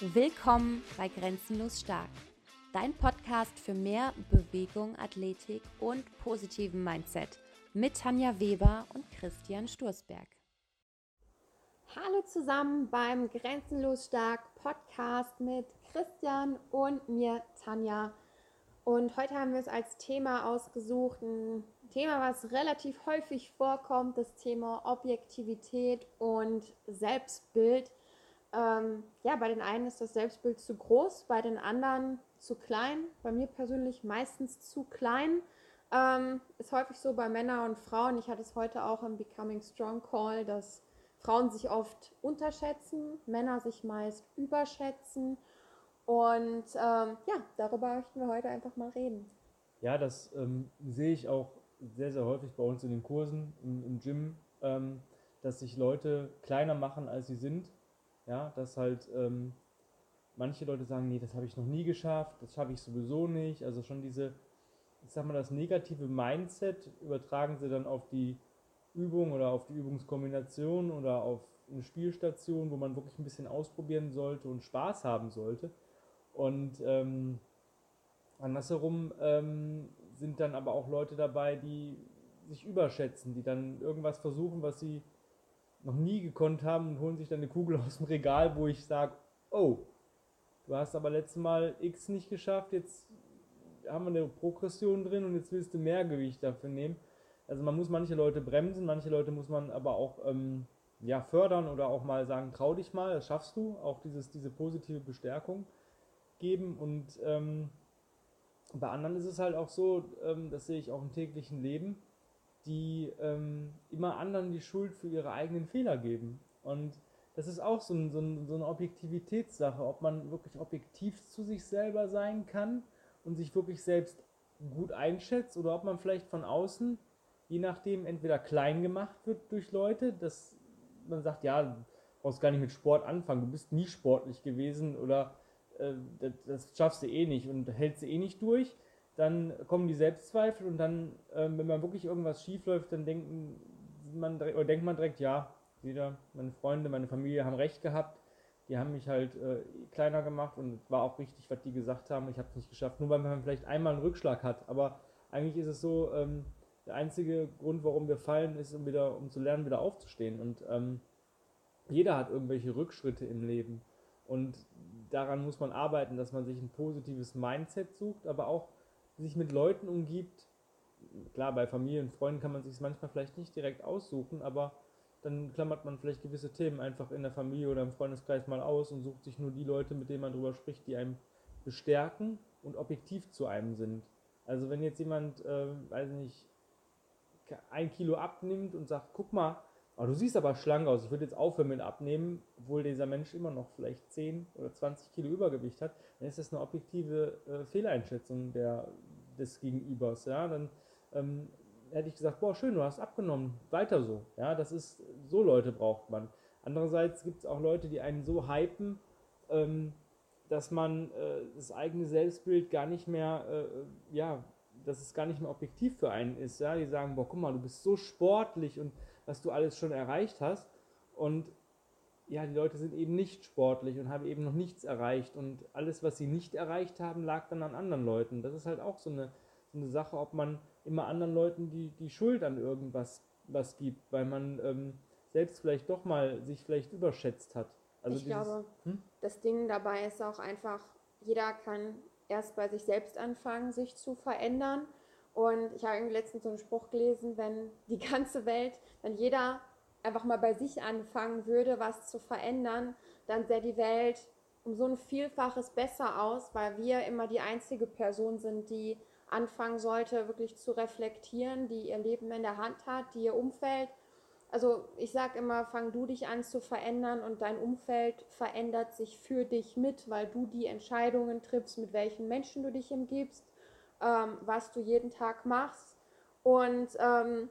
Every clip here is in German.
Willkommen bei Grenzenlos Stark, dein Podcast für mehr Bewegung, Athletik und positiven Mindset mit Tanja Weber und Christian Sturzberg. Hallo zusammen beim Grenzenlos Stark Podcast mit Christian und mir Tanja. Und heute haben wir es als Thema ausgesucht, ein Thema, was relativ häufig vorkommt, das Thema Objektivität und Selbstbild. Ähm, ja, bei den einen ist das Selbstbild zu groß, bei den anderen zu klein. Bei mir persönlich meistens zu klein. Ähm, ist häufig so bei Männern und Frauen. Ich hatte es heute auch im Becoming Strong Call, dass Frauen sich oft unterschätzen, Männer sich meist überschätzen. Und ähm, ja, darüber möchten wir heute einfach mal reden. Ja, das ähm, sehe ich auch sehr, sehr häufig bei uns in den Kursen, im, im Gym, ähm, dass sich Leute kleiner machen, als sie sind ja, dass halt ähm, manche Leute sagen, nee, das habe ich noch nie geschafft, das schaffe ich sowieso nicht. Also schon diese, ich sag mal, das negative Mindset übertragen sie dann auf die Übung oder auf die Übungskombination oder auf eine Spielstation, wo man wirklich ein bisschen ausprobieren sollte und Spaß haben sollte. Und ähm, andersherum ähm, sind dann aber auch Leute dabei, die sich überschätzen, die dann irgendwas versuchen, was sie noch nie gekonnt haben und holen sich dann eine Kugel aus dem Regal, wo ich sage, oh, du hast aber letztes Mal X nicht geschafft, jetzt haben wir eine Progression drin und jetzt willst du mehr Gewicht dafür nehmen. Also man muss manche Leute bremsen, manche Leute muss man aber auch ähm, ja, fördern oder auch mal sagen, trau dich mal, das schaffst du, auch dieses, diese positive Bestärkung geben und ähm, bei anderen ist es halt auch so, ähm, das sehe ich auch im täglichen Leben, die ähm, immer anderen die Schuld für ihre eigenen Fehler geben. Und das ist auch so, ein, so, ein, so, eine Objektivitätssache, ob man wirklich objektiv zu sich selber sein kann und sich wirklich selbst gut einschätzt oder ob man vielleicht von außen, je nachdem, entweder klein gemacht wird durch Leute, dass man sagt, ja, du brauchst gar nicht mit Sport anfangen, du bist nie sportlich gewesen oder äh, das, das, schaffst du eh nicht und hältst du eh nicht durch dann kommen die Selbstzweifel und dann, ähm, wenn man wirklich irgendwas schief läuft, dann denken man, oder denkt man direkt, ja, wieder, meine Freunde, meine Familie haben recht gehabt, die haben mich halt äh, kleiner gemacht und war auch richtig, was die gesagt haben, ich habe es nicht geschafft, nur weil man vielleicht einmal einen Rückschlag hat, aber eigentlich ist es so, ähm, der einzige Grund, warum wir fallen, ist, um wieder, um zu lernen, wieder aufzustehen. Und ähm, jeder hat irgendwelche Rückschritte im Leben. Und daran muss man arbeiten, dass man sich ein positives Mindset sucht, aber auch sich mit Leuten umgibt. Klar, bei Familie und Freunden kann man sich es manchmal vielleicht nicht direkt aussuchen, aber dann klammert man vielleicht gewisse Themen einfach in der Familie oder im Freundeskreis mal aus und sucht sich nur die Leute, mit denen man darüber spricht, die einem bestärken und objektiv zu einem sind. Also wenn jetzt jemand, äh, weiß nicht, ein Kilo abnimmt und sagt, guck mal, oh, du siehst aber schlank aus, ich würde jetzt aufhören mit abnehmen, obwohl dieser Mensch immer noch vielleicht 10 oder 20 Kilo Übergewicht hat, dann ist das eine objektive äh, Fehleinschätzung der, des Gegenübers. Ja? Dann ähm, hätte ich gesagt, boah, schön, du hast abgenommen, weiter so. Ja, das ist, so Leute braucht man. Andererseits gibt es auch Leute, die einen so hypen, ähm, dass man äh, das eigene Selbstbild gar nicht mehr, äh, ja, dass es gar nicht mehr objektiv für einen ist. Ja? Die sagen, boah, guck mal, du bist so sportlich und was du alles schon erreicht hast. Und ja, die Leute sind eben nicht sportlich und haben eben noch nichts erreicht. Und alles, was sie nicht erreicht haben, lag dann an anderen Leuten. Das ist halt auch so eine, so eine Sache, ob man immer anderen Leuten die, die Schuld an irgendwas was gibt, weil man ähm, selbst vielleicht doch mal sich vielleicht überschätzt hat. Also ich dieses, glaube, hm? das Ding dabei ist auch einfach, jeder kann erst bei sich selbst anfangen, sich zu verändern. Und ich habe irgendwie letztens so einen Spruch gelesen, wenn die ganze Welt, wenn jeder einfach mal bei sich anfangen würde, was zu verändern, dann sähe die Welt um so ein Vielfaches besser aus, weil wir immer die einzige Person sind, die anfangen sollte, wirklich zu reflektieren, die ihr Leben in der Hand hat, die ihr Umfeld. Also ich sage immer, fang du dich an zu verändern und dein Umfeld verändert sich für dich mit, weil du die Entscheidungen triffst, mit welchen Menschen du dich umgibst, ähm, was du jeden Tag machst. Und ähm,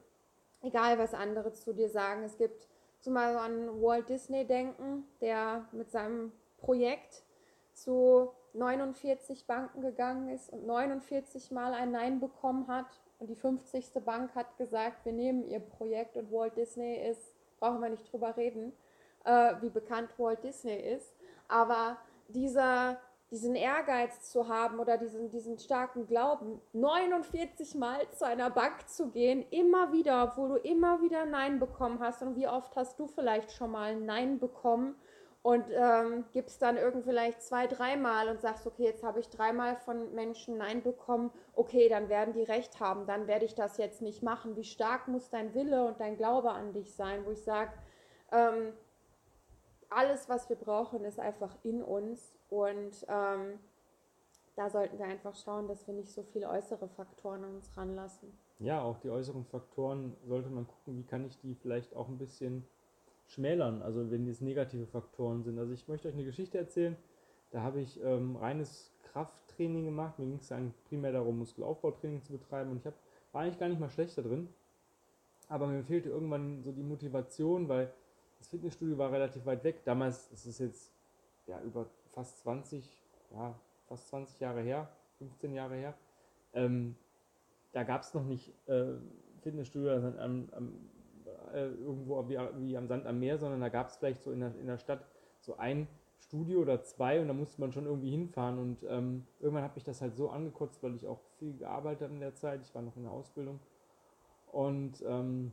egal was andere zu dir sagen. Es gibt zumal an Walt Disney denken, der mit seinem Projekt zu 49 Banken gegangen ist und 49 Mal ein Nein bekommen hat. Und die 50. Bank hat gesagt, wir nehmen ihr Projekt und Walt Disney ist, brauchen wir nicht drüber reden, äh, wie bekannt Walt Disney ist. Aber dieser, diesen Ehrgeiz zu haben oder diesen, diesen starken Glauben, 49 Mal zu einer Bank zu gehen, immer wieder, obwohl du immer wieder Nein bekommen hast. Und wie oft hast du vielleicht schon mal Nein bekommen? und ähm, gibst dann irgendwie vielleicht zwei, dreimal und sagst, okay, jetzt habe ich dreimal von Menschen Nein bekommen, okay, dann werden die recht haben, dann werde ich das jetzt nicht machen. Wie stark muss dein Wille und dein Glaube an dich sein, wo ich sage, ähm, alles, was wir brauchen, ist einfach in uns und ähm, da sollten wir einfach schauen, dass wir nicht so viele äußere Faktoren an uns ranlassen. Ja, auch die äußeren Faktoren sollte man gucken, wie kann ich die vielleicht auch ein bisschen schmälern, also wenn es negative Faktoren sind. Also ich möchte euch eine Geschichte erzählen, da habe ich ähm, reines Krafttraining gemacht, mir ging es dann primär darum, Muskelaufbautraining zu betreiben und ich hab, war eigentlich gar nicht mal schlechter drin, aber mir fehlte irgendwann so die Motivation, weil das Fitnessstudio war relativ weit weg. Damals, das ist jetzt ja über fast 20, ja, fast 20 Jahre her, 15 Jahre her. Ähm, da gab es noch nicht äh, Fitnessstudio am, am äh, irgendwo wie, wie, am Sand am Meer, sondern da gab es vielleicht so in der, in der Stadt so ein Studio oder zwei und da musste man schon irgendwie hinfahren und ähm, irgendwann habe ich das halt so angekotzt, weil ich auch viel gearbeitet habe in der Zeit, ich war noch in der Ausbildung und ähm,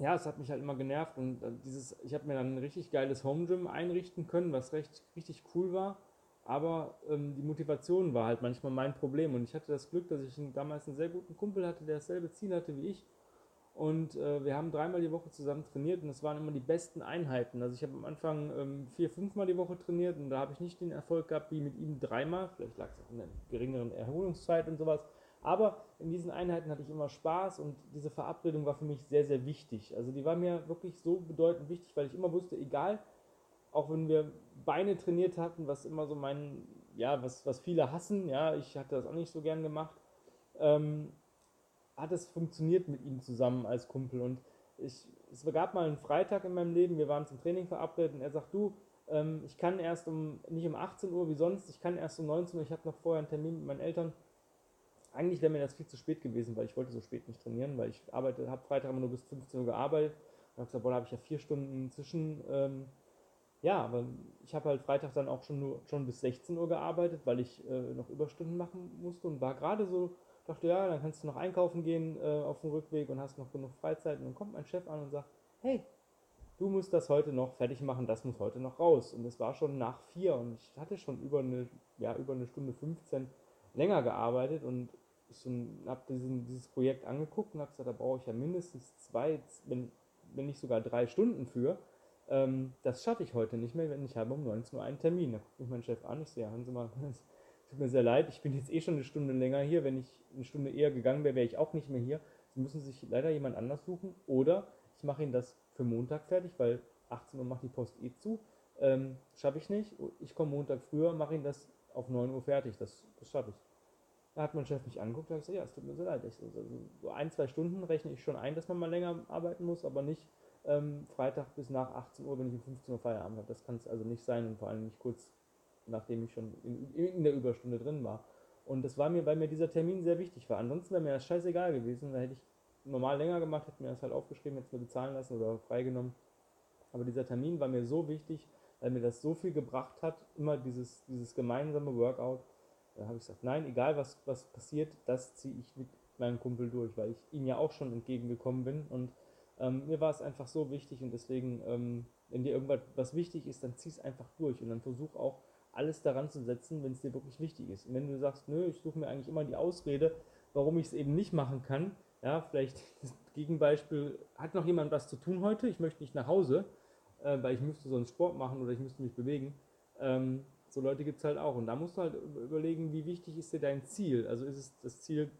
ja, es hat mich halt immer genervt und äh, dieses, ich habe mir dann ein richtig geiles Home Gym einrichten können, was recht richtig cool war, aber ähm, die Motivation war halt manchmal mein Problem und ich hatte das Glück, dass ich damals einen sehr guten Kumpel hatte, der dasselbe Ziel hatte wie ich und äh, wir haben dreimal die Woche zusammen trainiert und es waren immer die besten Einheiten. Also ich habe am Anfang ähm, vier, fünfmal die Woche trainiert und da habe ich nicht den Erfolg gehabt wie mit ihm dreimal. Vielleicht lag es auch an der geringeren Erholungszeit und sowas. Aber in diesen Einheiten hatte ich immer Spaß und diese Verabredung war für mich sehr, sehr wichtig. Also die war mir wirklich so bedeutend wichtig, weil ich immer wusste, egal, auch wenn wir Beine trainiert hatten, was immer so mein, ja, was, was viele hassen, ja, ich hatte das auch nicht so gern gemacht. Ähm, hat es funktioniert mit ihm zusammen als Kumpel. Und ich, es gab mal einen Freitag in meinem Leben, wir waren zum Training verabredet und er sagt, du, ähm, ich kann erst um, nicht um 18 Uhr wie sonst, ich kann erst um 19 Uhr, ich habe noch vorher einen Termin mit meinen Eltern. Eigentlich wäre mir das viel zu spät gewesen, weil ich wollte so spät nicht trainieren, weil ich arbeite, habe Freitag immer nur bis 15 Uhr gearbeitet. Und habe gesagt, boah, da habe ich ja vier Stunden zwischen. Ähm, ja, aber ich habe halt Freitag dann auch schon nur schon bis 16 Uhr gearbeitet, weil ich äh, noch Überstunden machen musste und war gerade so dachte, ja, dann kannst du noch einkaufen gehen äh, auf dem Rückweg und hast noch genug Freizeit. Und dann kommt mein Chef an und sagt, hey, du musst das heute noch fertig machen, das muss heute noch raus. Und es war schon nach vier und ich hatte schon über eine, ja, über eine Stunde 15 länger gearbeitet und ich habe dieses Projekt angeguckt und habe gesagt, da brauche ich ja mindestens zwei, wenn, wenn nicht sogar drei Stunden für. Ähm, das schaffe ich heute nicht mehr, wenn ich habe um 19 Uhr einen Termin. Da guckt mich mein Chef an, ich sehe, hören Sie mal, tut mir sehr leid, ich bin jetzt eh schon eine Stunde länger hier. Wenn ich eine Stunde eher gegangen wäre, wäre ich auch nicht mehr hier. Sie müssen sich leider jemand anders suchen oder ich mache Ihnen das für Montag fertig, weil 18 Uhr macht die Post eh zu. Ähm, schaffe ich nicht. Ich komme Montag früher, mache Ihnen das auf 9 Uhr fertig. Das, das schaffe ich. Da hat mein Chef mich angeguckt und gesagt, ja, es tut mir sehr leid. Ich, so ein, zwei Stunden rechne ich schon ein, dass man mal länger arbeiten muss, aber nicht ähm, Freitag bis nach 18 Uhr, wenn ich um 15 Uhr Feierabend habe. Das kann es also nicht sein und vor allem nicht kurz nachdem ich schon in, in, der Überstunde drin war. Und das war mir, weil mir dieser Termin sehr wichtig war. Ansonsten wäre mir das scheißegal gewesen. Da hätte ich normal länger gemacht, hätte mir das halt aufgeschrieben, hätte es mir bezahlen lassen oder freigenommen. Aber dieser Termin war mir so wichtig, weil mir das so viel gebracht hat, immer dieses, dieses gemeinsame Workout. Da habe ich gesagt, nein, egal was, was passiert, das ziehe ich mit meinem Kumpel durch, weil ich ihm ja auch schon entgegengekommen bin. Und ähm, mir war es einfach so wichtig und deswegen, ähm, wenn dir irgendwas was wichtig ist, dann zieh es einfach durch und dann versuch auch alles daran zu setzen, wenn es dir wirklich wichtig ist. Und wenn du sagst, nö, ich suche mir eigentlich immer die Ausrede, warum ich es eben nicht machen kann, ja, vielleicht das Gegenbeispiel, hat noch jemand was zu tun heute, ich möchte nicht nach Hause, äh, weil ich müsste sonst Sport machen oder ich müsste mich bewegen. Ähm, so Leute gibt es halt auch. Und da musst du halt überlegen, wie wichtig ist dir dein Ziel? Also ist es das Ziel,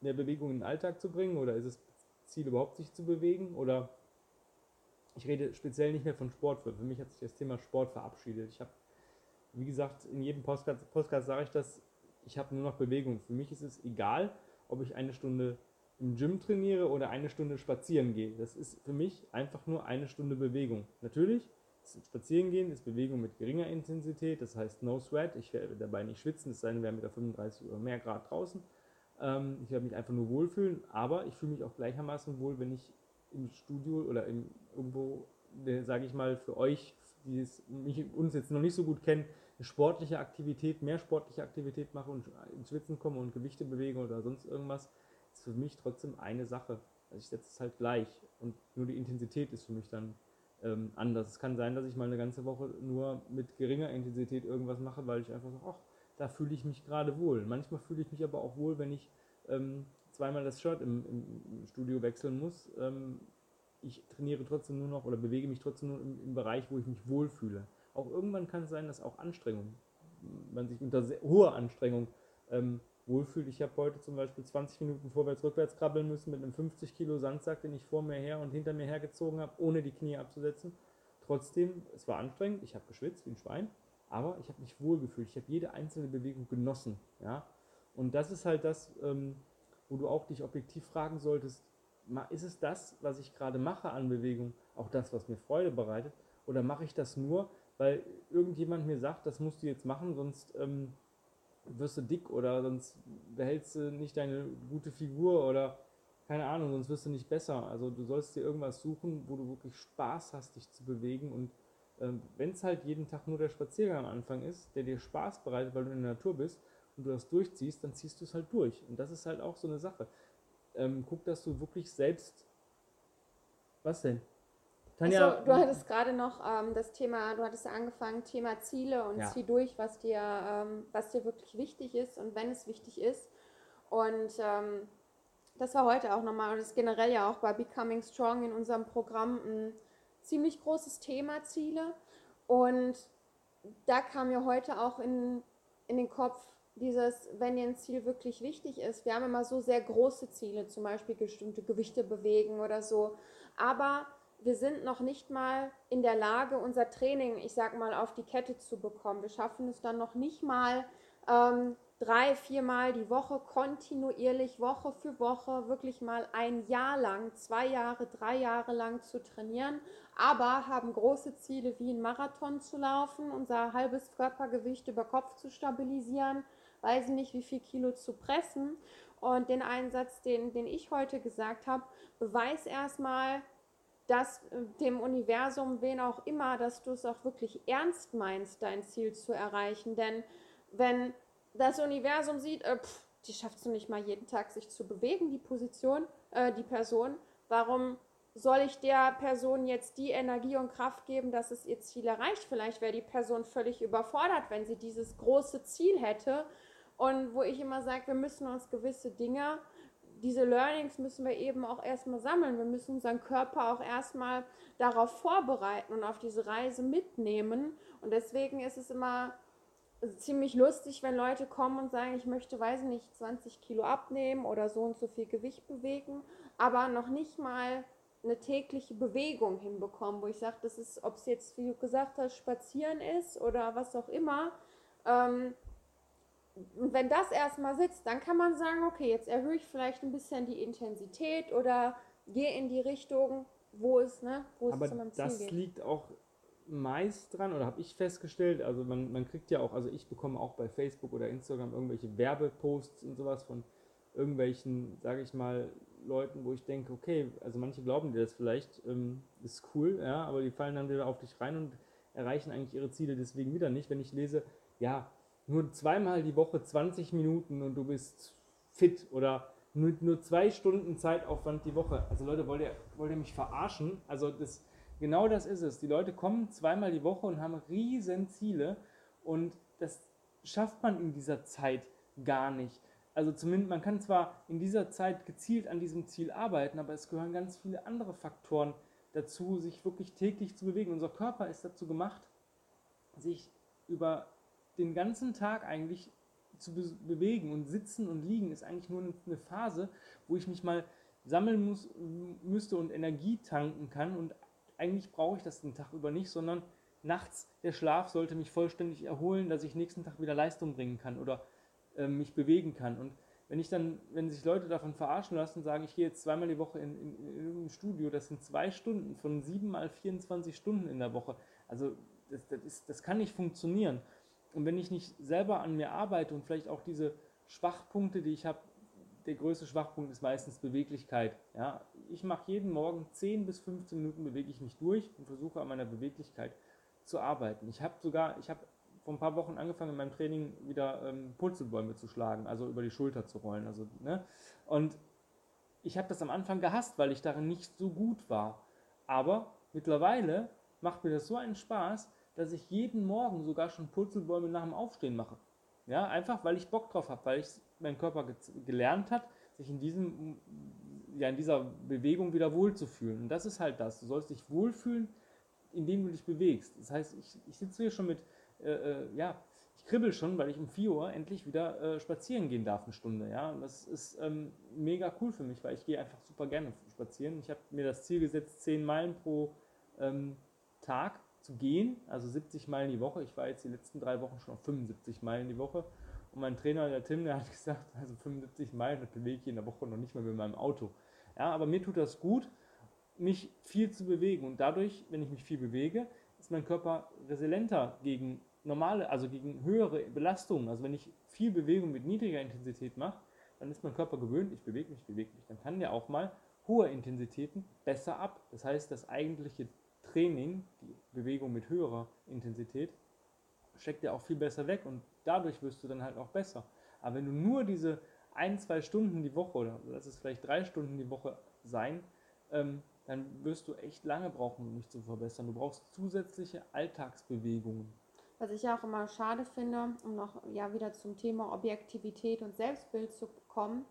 mehr Bewegung in den Alltag zu bringen oder ist es das Ziel überhaupt sich zu bewegen oder ich rede speziell nicht mehr von Sport. Für mich hat sich das Thema Sport verabschiedet. Ich habe wie gesagt, in jedem Podcast, Podcast sage ich das, ich habe nur noch Bewegung. Für mich ist es egal, ob ich eine Stunde im Gym trainiere oder eine Stunde spazieren gehe. Das ist für mich einfach nur eine Stunde Bewegung. Natürlich, spazieren gehen ist Bewegung mit geringer Intensität, das heißt No Sweat. Ich werde dabei nicht schwitzen, es sei denn, wir haben wieder 35 oder mehr Grad draußen. Ähm, ich werde mich einfach nur wohlfühlen, aber ich fühle mich auch gleichermaßen wohl, wenn ich im Studio oder im, irgendwo, sage ich mal, für euch die es, mich, uns jetzt noch nicht so gut kennen, eine sportliche Aktivität, mehr sportliche Aktivität mache und ins Schwitzen komme und Gewichte bewege oder sonst irgendwas, für mich trotzdem eine Sache. Also ich setze es halt gleich und nur die Intensität ist für mich dann ähm, anders. Es kann sein, dass ich mal eine ganze Woche nur mit geringer Intensität irgendwas mache, weil ich einfach so, ach, da fühle ich mich gerade wohl. Manchmal fühle ich mich aber auch wohl, wenn ich ähm, zweimal das Shirt im, im, Studio wechseln muss. Ähm, ich trainiere trotzdem nur noch oder bewege mich trotzdem nur im, im Bereich, wo ich mich wohlfühle. Auch irgendwann kann es sein, dass auch Anstrengung, man sich unter sehr, hoher Anstrengung ähm, wohlfühlt. Ich habe heute zum Beispiel 20 Minuten vorwärts, rückwärts krabbeln müssen mit einem 50 Kilo Sandsack, den ich vor mir her und hinter mir hergezogen habe, ohne die Knie abzusetzen. Trotzdem, es war anstrengend, ich habe geschwitzt wie ein Schwein, aber ich habe mich wohlgefühlt. Ich habe jede einzelne Bewegung genossen. Ja? Und das ist halt das, ähm, wo du auch dich objektiv fragen solltest, ist es das, was ich gerade mache an Bewegung, auch das, was mir Freude bereitet, oder mache ich das nur, weil irgendjemand mir sagt, das musst du jetzt machen, sonst ähm, wirst du dick oder sonst behältst du nicht deine gute Figur oder keine Ahnung, sonst wirst du nicht besser. Also du sollst dir irgendwas suchen, wo du wirklich Spaß hast, dich zu bewegen und ähm, wenn es halt jeden Tag nur der Spaziergang am Anfang ist, der dir Spaß bereitet, weil du in der Natur bist und du das durchziehst, dann ziehst du es halt durch. Und das ist halt auch so eine Sache. Ähm, guck, dass du wirklich selbst. Was denn? Tanja, also, du hattest gerade noch ähm, das Thema, du hattest angefangen, Thema Ziele und ja. zieh durch, was dir, ähm, was dir wirklich wichtig ist und wenn es wichtig ist. Und ähm, das war heute auch nochmal, und das ist generell ja auch bei Becoming Strong in unserem Programm ein ziemlich großes Thema, Ziele. Und da kam mir heute auch in, in den Kopf, dieses, wenn dir ein Ziel wirklich wichtig ist. Wir haben immer so sehr große Ziele, zum Beispiel bestimmte Gewichte bewegen oder so. Aber wir sind noch nicht mal in der Lage, unser Training, ich sag mal, auf die Kette zu bekommen. Wir schaffen es dann noch nicht mal ähm, drei, viermal die Woche kontinuierlich, Woche für Woche, wirklich mal ein Jahr lang, zwei Jahre, drei Jahre lang zu trainieren, aber haben große Ziele wie ein Marathon zu laufen, unser halbes Körpergewicht über Kopf zu stabilisieren, weiß nicht wie viel Kilo zu pressen. Und den Einsatz, den, den ich heute gesagt habe, beweis erstmal, dass äh, dem Universum, wen auch immer, dass du es auch wirklich ernst meinst, dein Ziel zu erreichen. Denn wenn das Universum sieht, äh, pff, die schaffst du nicht mal jeden Tag sich zu bewegen, die Position, äh, die Person, warum soll ich der Person jetzt die Energie und Kraft geben, dass es ihr Ziel erreicht? Vielleicht wäre die Person völlig überfordert, wenn sie dieses große Ziel hätte. Und wo ich immer sage, wir müssen uns gewisse Dinge, diese Learnings müssen wir eben auch erstmal sammeln. Wir müssen unseren Körper auch erstmal darauf vorbereiten und auf diese Reise mitnehmen. Und deswegen ist es immer ziemlich lustig, wenn Leute kommen und sagen, ich möchte, weiß nicht, 20 Kilo abnehmen oder so und so viel Gewicht bewegen, aber noch nicht mal eine tägliche Bewegung hinbekommen, wo ich sage, das ist, ob es jetzt, wie du gesagt hast, spazieren ist oder was auch immer. Ähm, und wenn das erstmal sitzt, dann kann man sagen, okay, jetzt erhöhe ich vielleicht ein bisschen die Intensität oder gehe in die Richtung, wo es, ne, wo es zu meinem Ziel das geht. Das liegt auch meist dran, oder habe ich festgestellt, also man, man kriegt ja auch, also ich bekomme auch bei Facebook oder Instagram irgendwelche Werbeposts und sowas von irgendwelchen, sage ich mal, Leuten, wo ich denke, okay, also manche glauben dir das vielleicht, ähm, ist cool, ja, aber die fallen dann wieder auf dich rein und erreichen eigentlich ihre Ziele deswegen wieder nicht. Wenn ich lese, ja, nur zweimal die Woche 20 Minuten und du bist fit oder nur, nur zwei Stunden Zeitaufwand die Woche. Also Leute, wollt ihr, wollt ihr mich verarschen? Also das, genau das ist es. Die Leute kommen zweimal die Woche und haben riesen Ziele und das schafft man in dieser Zeit gar nicht also zumindest, man kann zwar in dieser Zeit gezielt an diesem Ziel arbeiten, aber es gehören ganz viele andere Faktoren dazu, sich wirklich täglich zu bewegen. Unser Körper ist dazu gemacht, sich über den ganzen Tag eigentlich zu be bewegen und sitzen und liegen ist eigentlich nur eine Phase, wo ich mich mal sammeln muss, müsste und Energie tanken kann und eigentlich brauche ich das den Tag über nicht, sondern nachts der Schlaf sollte mich vollständig erholen, dass ich nächsten Tag wieder Leistung bringen kann oder äh, mich bewegen kann. Und wenn ich dann, wenn sich Leute davon verarschen lassen, sagen, ich gehe jetzt zweimal die Woche in, in, in irgendein Studio, das sind zwei Stunden von sieben mal 24 Stunden in der Woche. Also das, das, ist, das kann nicht funktionieren. Und wenn ich nicht selber an mir arbeite und vielleicht auch diese Schwachpunkte, die ich habe, der größte Schwachpunkt ist meistens Beweglichkeit. Ja? Ich mache jeden Morgen 10 bis 15 Minuten bewege ich mich durch und versuche an meiner Beweglichkeit zu arbeiten. Ich habe sogar, ich habe vor ein paar Wochen angefangen in meinem Training wieder ähm, Purzelbäume zu schlagen, also über die Schulter zu rollen. Also, ne? Und ich habe das am Anfang gehasst, weil ich darin nicht so gut war. Aber mittlerweile macht mir das so einen Spaß, dass ich jeden Morgen sogar schon Purzelbäume nach dem Aufstehen mache. Ja, einfach weil ich Bock drauf habe, weil ich mein Körper ge gelernt hat, sich in diesem ja in dieser Bewegung wieder wohlzufühlen. Und das ist halt das. Du sollst dich wohlfühlen, indem du dich bewegst. Das heißt, ich, ich sitze hier schon mit, äh, äh, ja, ich kribbel schon, weil ich um 4 Uhr endlich wieder äh, spazieren gehen darf, eine Stunde. Ja, und das ist ähm, mega cool für mich, weil ich gehe einfach super gerne spazieren. Ich habe mir das Ziel gesetzt, 10 Meilen pro ähm, Tag zu gehen, also 70 Meilen die Woche. Ich war jetzt die letzten drei Wochen schon auf 75 Meilen die Woche. Und mein Trainer, der Tim, der hat gesagt, also 75 Meilen, das bewege ich in der Woche noch nicht mal mit meinem Auto. Ja, aber mir tut das gut, mich viel zu bewegen. Und dadurch, wenn ich mich viel bewege, ist mein Körper resilienter gegen normale, also gegen höhere Belastungen. Also wenn ich viel Bewegung mit niedriger Intensität mache, dann ist mein Körper gewöhnt, ich bewege mich, bewege mich. Dann kann der auch mal hohe Intensitäten besser ab. Das heißt, das eigentliche Training, die Bewegung mit höherer Intensität, steckt ja auch viel besser weg und dadurch wirst du dann halt auch besser. Aber wenn du nur diese ein, zwei Stunden die Woche oder lass es vielleicht drei Stunden die Woche sein, ähm, dann wirst du echt lange brauchen, um dich zu verbessern. Du brauchst zusätzliche Alltagsbewegungen. Was ich ja auch immer schade finde, um noch ja wieder zum Thema Objektivität und Selbstbild zu kommen,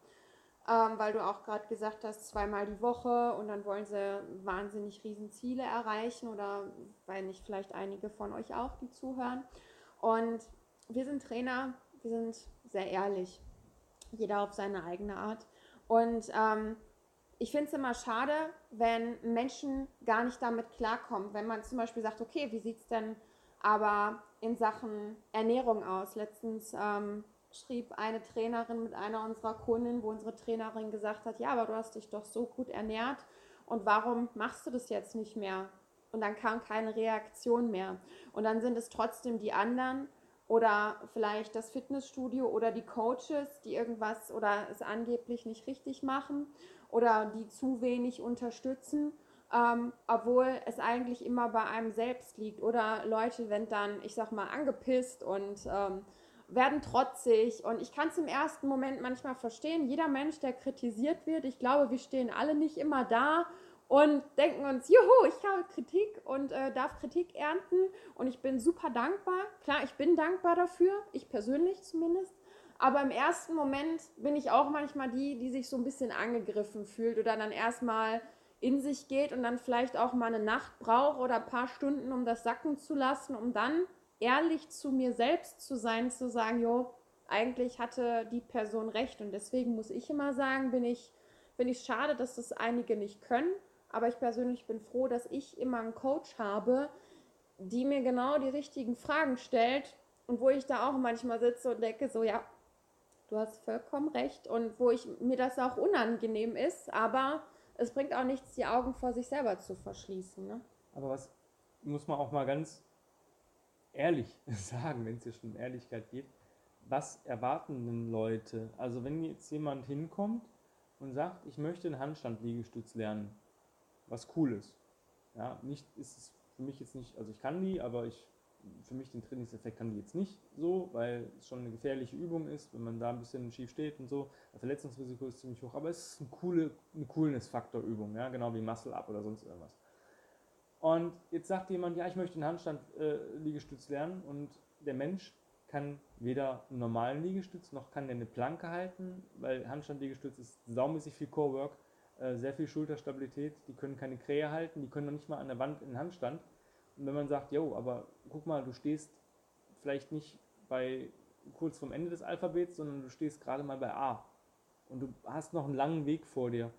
ähm, weil du auch gerade gesagt hast, zweimal die Woche und dann wollen sie wahnsinnig riesen Ziele erreichen oder weil nicht vielleicht einige von euch auch, die zuhören. Und wir sind Trainer, wir sind sehr ehrlich, jeder auf seine eigene Art. Und ähm, ich finde es immer schade, wenn Menschen gar nicht damit klarkommen. Wenn man zum Beispiel sagt, okay, wie sieht es denn aber in Sachen Ernährung aus? Letztens ähm, schrieb eine Trainerin mit einer unserer Kunden, wo unsere Trainerin gesagt hat, ja, aber du hast dich doch so gut ernährt und warum machst du das jetzt nicht mehr? Und dann kam keine Reaktion mehr. Und dann sind es trotzdem die anderen oder vielleicht das Fitnessstudio oder die Coaches, die irgendwas oder es angeblich nicht richtig machen oder die zu wenig unterstützen, ähm, obwohl es eigentlich immer bei einem selbst liegt. Oder Leute werden dann, ich sag mal, angepisst und ähm, werden trotzig. Und ich kann es im ersten Moment manchmal verstehen. Jeder Mensch, der kritisiert wird, ich glaube, wir stehen alle nicht immer da und denken uns, juhu, ich habe Kritik und äh, darf Kritik ernten und ich bin super dankbar. Klar, ich bin dankbar dafür, ich persönlich zumindest. Aber im ersten Moment bin ich auch manchmal die, die sich so ein bisschen angegriffen fühlt oder dann erstmal in sich geht und dann vielleicht auch mal eine Nacht braucht oder ein paar Stunden, um das sacken zu lassen, um dann ehrlich zu mir selbst zu sein, zu sagen, jo, eigentlich hatte die Person recht. Und deswegen muss ich immer sagen, bin ich, bin ich schade, dass das einige nicht können. Aber ich persönlich bin froh, dass ich immer einen Coach habe, die mir genau die richtigen Fragen stellt und wo ich da auch manchmal sitze und denke, so ja, du hast vollkommen recht und wo ich mir das auch unangenehm ist, aber es bringt auch nichts, die Augen vor sich selber zu verschließen. Ne? Aber was muss man auch mal ganz ehrlich sagen, wenn es hier schon um Ehrlichkeit geht, was erwarten denn Leute? Also wenn jetzt jemand hinkommt und sagt, ich möchte einen Handstand-Liegestütz lernen, was cool ist. Ja, nicht ist es für mich jetzt nicht, also ich kann die, aber ich für mich den Trainingseffekt kann die jetzt nicht so, weil es schon eine gefährliche Übung ist, wenn man da ein bisschen schief steht und so. Das Verletzungsrisiko ist ziemlich hoch, aber es ist eine coole, eine Coolness-Faktor-Übung, ja, genau wie Muscle-Up oder sonst irgendwas. Und jetzt sagt jemand, ja, ich möchte den Handstand-Liegestütz äh, lernen. Und der Mensch kann weder einen normalen Liegestütz noch kann der eine Planke halten, weil Handstand-Liegestütz ist saumäßig viel Core-Work, äh, sehr viel Schulterstabilität, die können keine Krähe halten, die können noch nicht mal an der Wand in Handstand. Und wenn man sagt, jo, aber guck mal, du stehst vielleicht nicht bei kurz vorm Ende des Alphabets, sondern du stehst gerade mal bei A. Und du hast noch einen langen Weg vor dir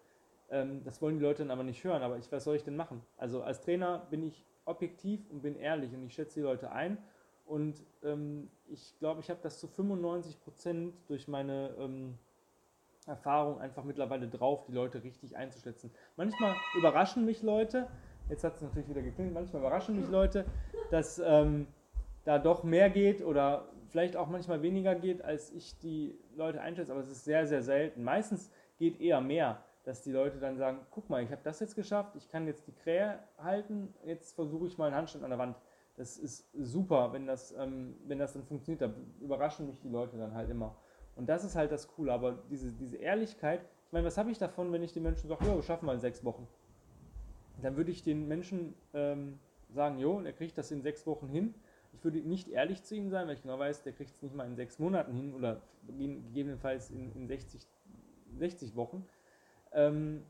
ähm, das wollen die Leute dann aber nicht hören. Aber ich, was soll ich denn machen? Also als Trainer bin ich objektiv und bin ehrlich und ich schätze die Leute ein. Und ähm, ich glaube, ich habe das zu 95 Prozent durch meine ähm, Erfahrung einfach mittlerweile drauf, die Leute richtig einzuschätzen. Manchmal überraschen mich Leute, jetzt hat es natürlich wieder geklingelt, manchmal überraschen mich Leute, dass ähm, da doch mehr geht oder vielleicht auch manchmal weniger geht, als ich die Leute einschätze, aber es ist sehr, sehr selten. Meistens geht eher mehr dass die Leute dann sagen, guck mal, ich habe das jetzt geschafft, ich kann jetzt die Krähe halten, jetzt versuche ich mal einen Handstand an der Wand das ist super, wenn das, ähm, wenn das dann funktioniert. Da überraschen mich die Leute dann halt immer. Und das ist halt das Coole. Aber diese, diese Ehrlichkeit, ich meine, was habe ich davon, wenn ich den Menschen sage, wir schaffen mal in sechs Wochen? Dann würde ich den Menschen ähm, sagen, jo, er kriegt das in sechs Wochen hin. Ich würde nicht ehrlich zu ihm sein, weil ich genau weiß, der kriegt es nicht mal in sechs Monaten hin oder gegebenenfalls in, in 60, 60 Wochen. Ähm,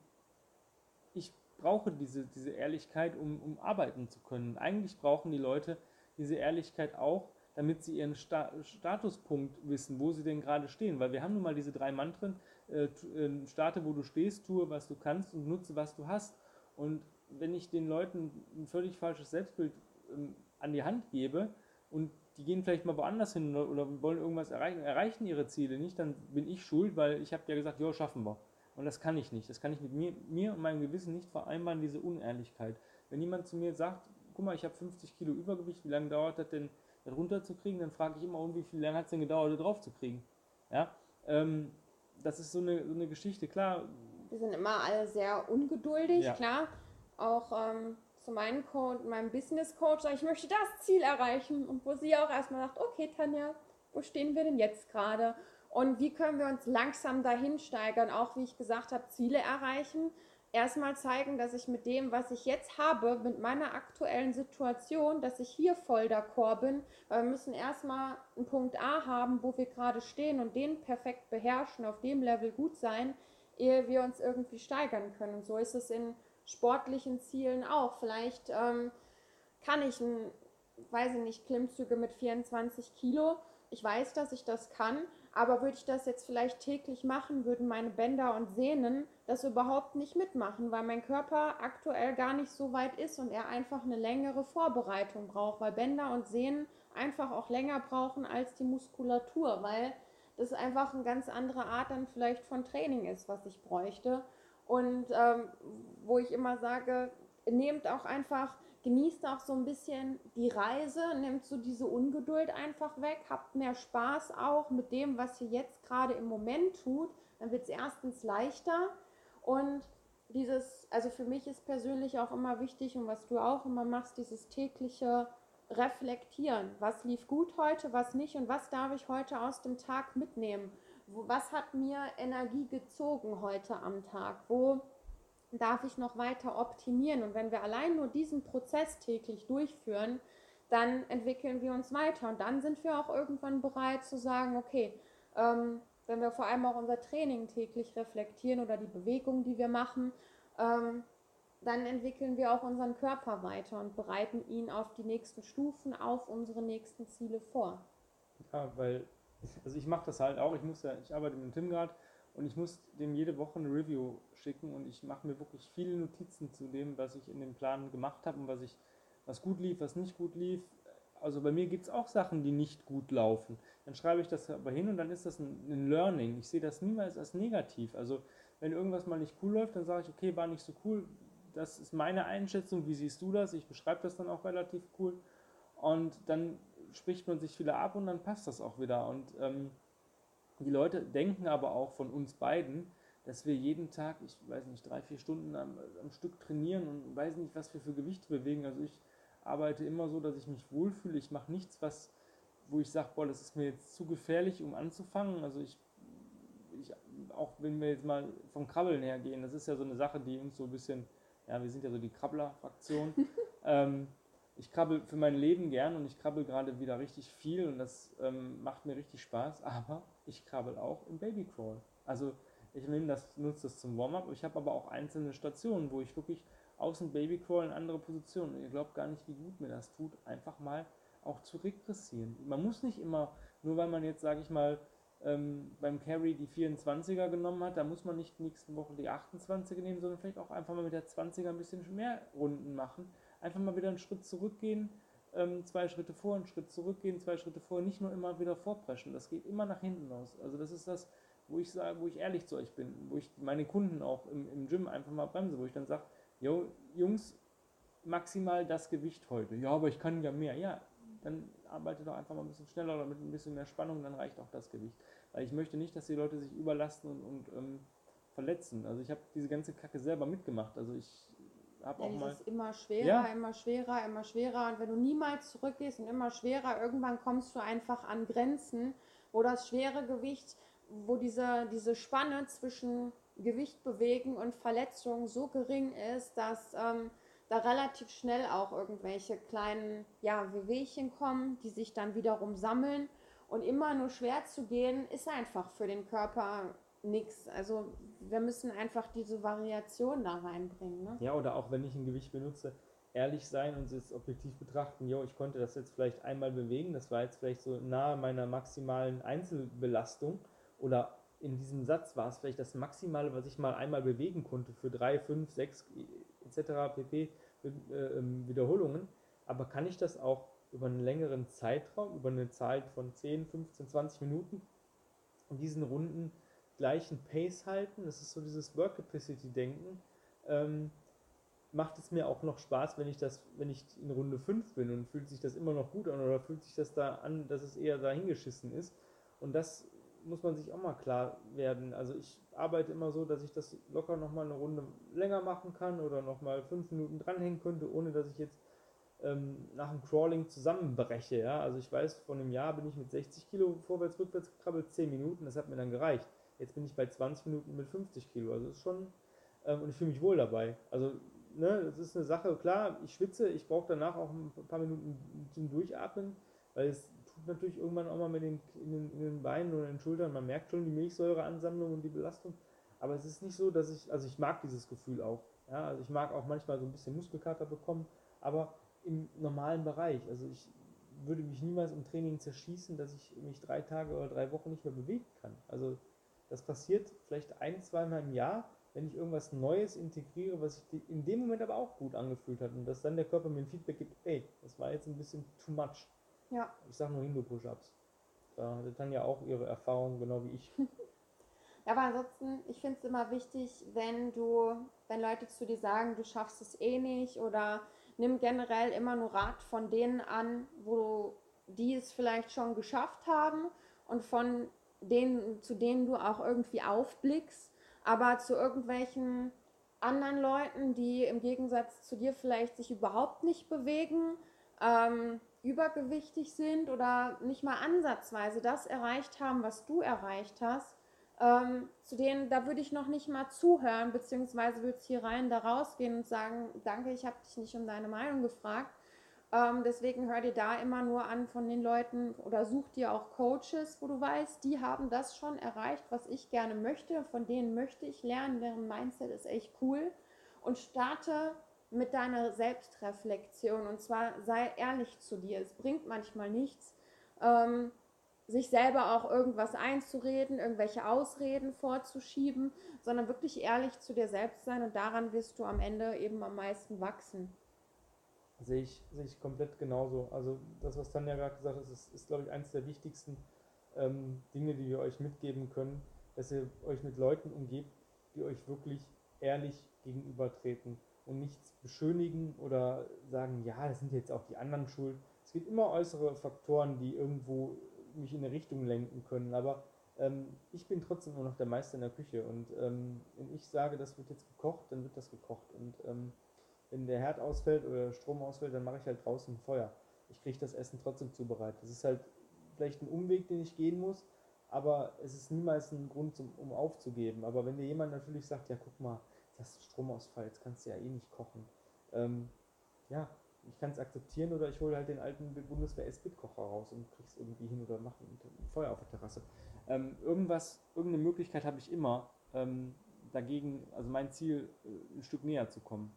ich brauche diese, diese Ehrlichkeit, um, um arbeiten zu können. Eigentlich brauchen die Leute diese Ehrlichkeit auch, damit sie ihren Sta Statuspunkt wissen, wo sie denn gerade stehen. Weil wir haben nun mal diese drei Mantren, äh, äh, starte, wo du stehst, tue, was du kannst und nutze, was du hast. Und wenn ich den Leuten ein völlig falsches Selbstbild ähm, an die Hand gebe und die gehen vielleicht mal woanders hin oder, wollen irgendwas erreichen, erreichen ihre Ziele nicht, dann bin ich schuld, weil ich habe ja gesagt, ja, schaffen wir. Und das kann ich nicht. Das kann ich mit mir, mir und meinem Gewissen nicht vereinbaren, diese Unehrlichkeit. Wenn jemand zu mir sagt, guck mal, ich habe 50 Kilo Übergewicht, wie lange dauert das denn, das runterzukriegen? Dann frage ich immer, und wie viel lange hat es denn gedauert, das drauf zu kriegen? Ja, ähm, das ist so eine, so eine Geschichte, klar. Wir sind immer alle sehr ungeduldig, ja. klar. Auch ähm, zu meinem Coach, meinem Business Coach, ich möchte das Ziel erreichen. Und wo sie auch erstmal sagt, okay, Tanja, wo stehen wir denn jetzt gerade? Und wie können wir uns langsam dahin steigern, auch wie ich gesagt habe, Ziele erreichen. Erstmal zeigen, dass ich mit dem, was ich jetzt habe, mit meiner aktuellen Situation, dass ich hier voll d'accord bin, weil wir müssen erstmal einen Punkt A haben, wo wir gerade stehen und den perfekt beherrschen, auf dem Level gut sein, ehe wir uns irgendwie steigern können. Und so ist es in sportlichen Zielen auch. Vielleicht ähm, kann ich, ein, weiß ich nicht, Klimmzüge mit 24 Kilo. Ich weiß, dass ich das kann, aber würde ich das jetzt vielleicht täglich machen, würden meine Bänder und Sehnen das überhaupt nicht mitmachen, weil mein Körper aktuell gar nicht so weit ist und er einfach eine längere Vorbereitung braucht, weil Bänder und Sehnen einfach auch länger brauchen als die Muskulatur, weil das einfach eine ganz andere Art dann vielleicht von Training ist, was ich bräuchte. Und ähm, wo ich immer sage, nehmt auch einfach genießt auch so ein bisschen die Reise, nehmt so diese Ungeduld einfach weg, habt mehr Spaß auch mit dem, was ihr jetzt gerade im Moment tut, dann wird es erstens leichter und dieses, also für mich ist persönlich auch immer wichtig und was du auch immer machst, dieses tägliche Reflektieren. Was lief gut heute, was nicht und was darf ich heute aus dem Tag mitnehmen? Was hat mir Energie gezogen heute am Tag? Wo darf ich noch weiter optimieren. Und wenn wir allein nur diesen Prozess täglich durchführen, dann entwickeln wir uns weiter. Und dann sind wir auch irgendwann bereit zu sagen, okay, ähm, wenn wir vor allem auch unser Training täglich reflektieren oder die Bewegung, die wir machen, ähm, dann entwickeln wir auch unseren Körper weiter und bereiten ihn auf die nächsten Stufen, auf unsere nächsten Ziele vor. Ja, weil, also ich mache das halt auch, ich muss ja, ich arbeite mit dem Tim gerade und ich muss dem jede Woche eine Review schicken und ich mache mir wirklich viele Notizen zu dem, was ich in dem Plan gemacht habe und was ich, was gut lief, was nicht gut lief. Also bei mir gibt es auch Sachen, die nicht gut laufen. Dann schreibe ich das aber hin und dann ist das ein, ein Learning. Ich sehe das niemals als negativ. Also wenn irgendwas mal nicht cool läuft, dann sage ich, okay, war nicht so cool. Das ist meine Einschätzung. Wie siehst du das? Ich beschreibe das dann auch relativ cool. Und dann spricht man sich wieder ab und dann passt das auch wieder. Und ähm, die Leute denken aber auch von uns beiden, dass wir jeden Tag, ich weiß nicht, drei, vier Stunden am, am Stück trainieren und weiß nicht, was wir für Gewichte bewegen. Also ich arbeite immer so, dass ich mich wohlfühle. Ich mache nichts, was, wo ich sage, boah, das ist mir jetzt zu gefährlich, um anzufangen. Also ich, ich, auch wenn wir jetzt mal vom Krabbeln her gehen, das ist ja so eine Sache, die uns so ein bisschen, ja, wir sind ja so die Krabbler-Fraktion. ähm, ich krabbel für mein Leben gern und ich krabbel gerade wieder richtig viel und das ähm, macht mir richtig Spaß, aber ich krabbel auch im Babycrawl. Also ich nehme das, nutze das zum Warm-up. Ich habe aber auch einzelne Stationen, wo ich wirklich aus dem Babycrawl in andere Positionen. Ihr glaubt gar nicht, wie gut mir das tut, einfach mal auch zu regressieren. Man muss nicht immer, nur weil man jetzt, sage ich mal, ähm, beim Carry die 24er genommen hat, da muss man nicht nächste Woche die 28er nehmen, sondern vielleicht auch einfach mal mit der 20er ein bisschen mehr Runden machen. Einfach mal wieder einen Schritt zurückgehen, zwei Schritte vor, einen Schritt zurückgehen, zwei Schritte vor, nicht nur immer wieder vorpreschen. Das geht immer nach hinten aus. Also das ist das, wo ich sage, wo ich ehrlich zu euch bin, wo ich meine Kunden auch im, im Gym einfach mal bremse, wo ich dann sage, jo, Jungs, maximal das Gewicht heute. Ja, aber ich kann ja mehr. Ja, dann arbeite doch einfach mal ein bisschen schneller oder mit ein bisschen mehr Spannung, dann reicht auch das Gewicht. Weil ich möchte nicht, dass die Leute sich überlasten und, und ähm, verletzen. Also ich habe diese ganze Kacke selber mitgemacht. Also ich habe Ja, auch mal. immer schwerer, Ja. immer schwerer, immer schwerer. Und wenn du niemals zurückgehst und immer schwerer, irgendwann kommst du einfach an Grenzen, wo das schwere Gewicht, wo diese, diese Spanne zwischen Gewicht bewegen und Verletzung so gering ist, dass ähm, da relativ schnell auch irgendwelche kleinen ja, Wehwehchen kommen, die sich dann wiederum sammeln. Und immer nur schwer zu gehen, ist einfach für den Körper nichts. Also wir müssen einfach diese Variation da reinbringen. Ne? Ja, oder auch wenn ich ein Gewicht benutze, ehrlich sein und es objektiv betrachten, jo, ich konnte das jetzt vielleicht einmal bewegen, das war jetzt vielleicht so nahe meiner maximalen Einzelbelastung oder in diesem Satz war es vielleicht das Maximale, was ich mal einmal bewegen konnte für drei, fünf, sechs etc. pp. Äh, ähm, Wiederholungen. Aber kann ich das auch über einen längeren Zeitraum, über eine Zeit von 10, 15, 20 Minuten in diesen Runden gleichen Pace halten? Das ist so dieses Work Capacity Denken. Ähm, macht es mir auch noch Spaß, wenn ich das, wenn ich in Runde 5 bin und fühlt sich das immer noch gut an oder fühlt sich das da an, dass es eher dahingeschissen ist. Und das muss man sich auch mal klar werden. Also ich arbeite immer so, dass ich das locker nochmal eine Runde länger machen kann oder nochmal fünf Minuten dranhängen könnte, ohne dass ich jetzt ähm, nach dem Crawling zusammenbreche. Ja? Also ich weiß, vor einem Jahr bin ich mit 60 Kilo vorwärts, rückwärts gekrabbelt, 10 Minuten, das hat mir dann gereicht. Jetzt bin ich bei 20 Minuten mit 50 Kilo. Also das ist schon, ähm, und ich fühle mich wohl dabei. Also ne, das ist eine Sache, klar, ich schwitze, ich brauche danach auch ein paar Minuten zum Durchatmen, weil es tut natürlich irgendwann auch mal mit den, in, den, in den Beinen oder in den Schultern, man merkt schon die Milchsäureansammlung und die Belastung, aber es ist nicht so, dass ich, also ich mag dieses Gefühl auch, ja, also ich mag auch manchmal so ein bisschen Muskelkater bekommen, aber im normalen Bereich, also ich würde mich niemals im Training zerschießen, dass ich mich drei Tage oder drei Wochen nicht mehr bewegen kann. Also das passiert vielleicht ein, zweimal im Jahr, wenn ich irgendwas Neues integriere, was sich in dem Moment aber auch gut angefühlt hat und dass dann der Körper mir ein Feedback gibt, ey, das war jetzt ein bisschen too much. Ja. Ich sage nur Hindu-Push-Ups. Da hatte Tanja auch ihre Erfahrung, genau wie ich. Ja, aber ansonsten, ich finde es immer wichtig, wenn du, wenn Leute zu dir sagen, du schaffst es eh nicht oder nimm generell immer nur Rat von denen an, wo du, die es vielleicht schon geschafft haben und von denen, zu denen du auch irgendwie aufblickst, aber zu irgendwelchen anderen Leuten, die im Gegensatz zu dir vielleicht sich überhaupt nicht bewegen, ähm, übergewichtig sind oder nicht mal ansatzweise das erreicht haben, was du erreicht hast, ähm, zu denen, da würde ich noch nicht mal zuhören, beziehungsweise würde es hier rein, da rausgehen und sagen, danke, ich habe dich nicht um deine Meinung gefragt. Ähm, deswegen hör dir da immer nur an von den Leuten oder such dir auch Coaches, wo du weißt, die haben das schon erreicht, was ich gerne möchte, von denen möchte ich lernen, deren Mindset ist echt cool und starte mit deiner Selbstreflexion und zwar sei ehrlich zu dir. Es bringt manchmal nichts, ähm, sich selber auch irgendwas einzureden, irgendwelche Ausreden vorzuschieben, sondern wirklich ehrlich zu dir selbst sein und daran wirst du am Ende eben am meisten wachsen. Sehe ich, sehe ich komplett genauso. Also das, was Tanja gerade gesagt hat, ist, ist glaube ich, eines der wichtigsten ähm, Dinge, die wir euch mitgeben können, dass ihr euch mit Leuten umgebt, die euch wirklich ehrlich gegenübertreten und nichts beschönigen oder sagen, ja, das sind jetzt auch die anderen schuld. Es gibt immer äußere Faktoren, die irgendwo mich in eine Richtung lenken können, aber ähm, ich bin trotzdem immer noch der Meister in der Küche und ähm, wenn ich sage, das wird jetzt gekocht, dann wird das gekocht und ähm, wenn der Herd ausfällt oder der Strom ausfällt, dann mache ich halt draußen Feuer. Ich kriege das Essen trotzdem zubereitet. Das ist halt vielleicht ein Umweg, den ich gehen muss, aber es ist niemals ein Grund, zum, um aufzugeben. Aber wenn dir jemand natürlich sagt, ja guck mal, hast du Stromausfall, jetzt kannst du ja eh nicht kochen. Ähm, ja, ich kann es akzeptieren oder ich hole halt den alten Bundeswehr S-Bit-Kocher raus und krieg's irgendwie hin oder mache ein Feuer auf der Terrasse. Ähm, irgendwas, irgendeine Möglichkeit habe ich immer, ähm, dagegen, also mein Ziel, äh, ein Stück näher zu kommen.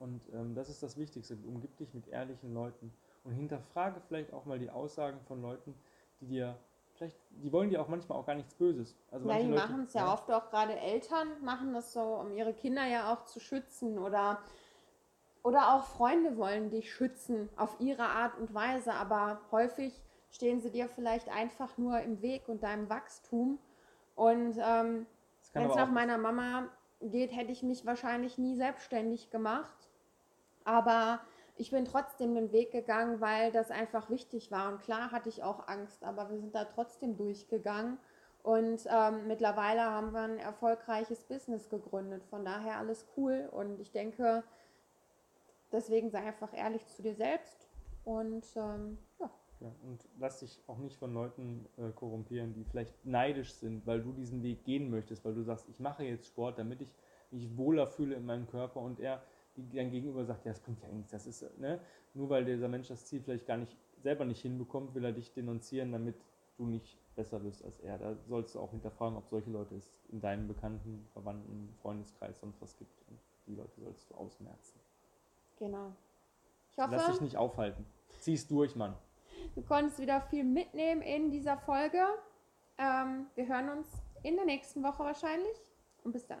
Und ähm, das ist das Wichtigste. Umgib dich mit ehrlichen Leuten und hinterfrage vielleicht auch mal die Aussagen von Leuten, die dir vielleicht, die wollen dir auch manchmal auch gar nichts Böses. Also Ja, manche die machen es ja, oft auch gerade Eltern machen das so, um ihre Kinder ja auch zu schützen oder oder auch Freunde wollen dich schützen auf ihre Art und Weise, aber häufig stehen sie dir vielleicht einfach nur im Weg und deinem Wachstum. Und ähm, wenn es nach meiner Mama geht, hätte ich mich wahrscheinlich nie selbstständig gemacht. Aber ich bin trotzdem den Weg gegangen, weil das einfach wichtig war. Und klar hatte ich auch Angst, aber wir sind da trotzdem durchgegangen. Und ähm, mittlerweile haben wir ein erfolgreiches Business gegründet. Von daher alles cool. Und ich denke, deswegen sei einfach ehrlich zu dir selbst und ähm, ja. Ja, und lass dich auch nicht von Leuten äh, korrumpieren, die vielleicht neidisch sind, weil du diesen Weg gehen möchtest, weil du sagst, ich mache jetzt Sport, damit ich mich wohler fühle in meinem Körper und er dein Gegenüber sagt, ja, das bringt ja nichts, das ist, ne, nur weil dieser Mensch das Ziel vielleicht gar nicht selber nicht hinbekommt, will er dich denunzieren, damit du nicht besser wirst als er. Da sollst du auch hinterfragen, ob solche Leute es in deinem bekannten, verwandten Freundeskreis sonst was gibt. Und die Leute sollst du ausmerzen. Genau. Ich hoffe, Lass dich nicht aufhalten. Zieh's durch, Mann. Du konntest wieder viel mitnehmen in dieser Folge. Ähm, wir hören uns in der nächsten Woche wahrscheinlich. Und bis dann.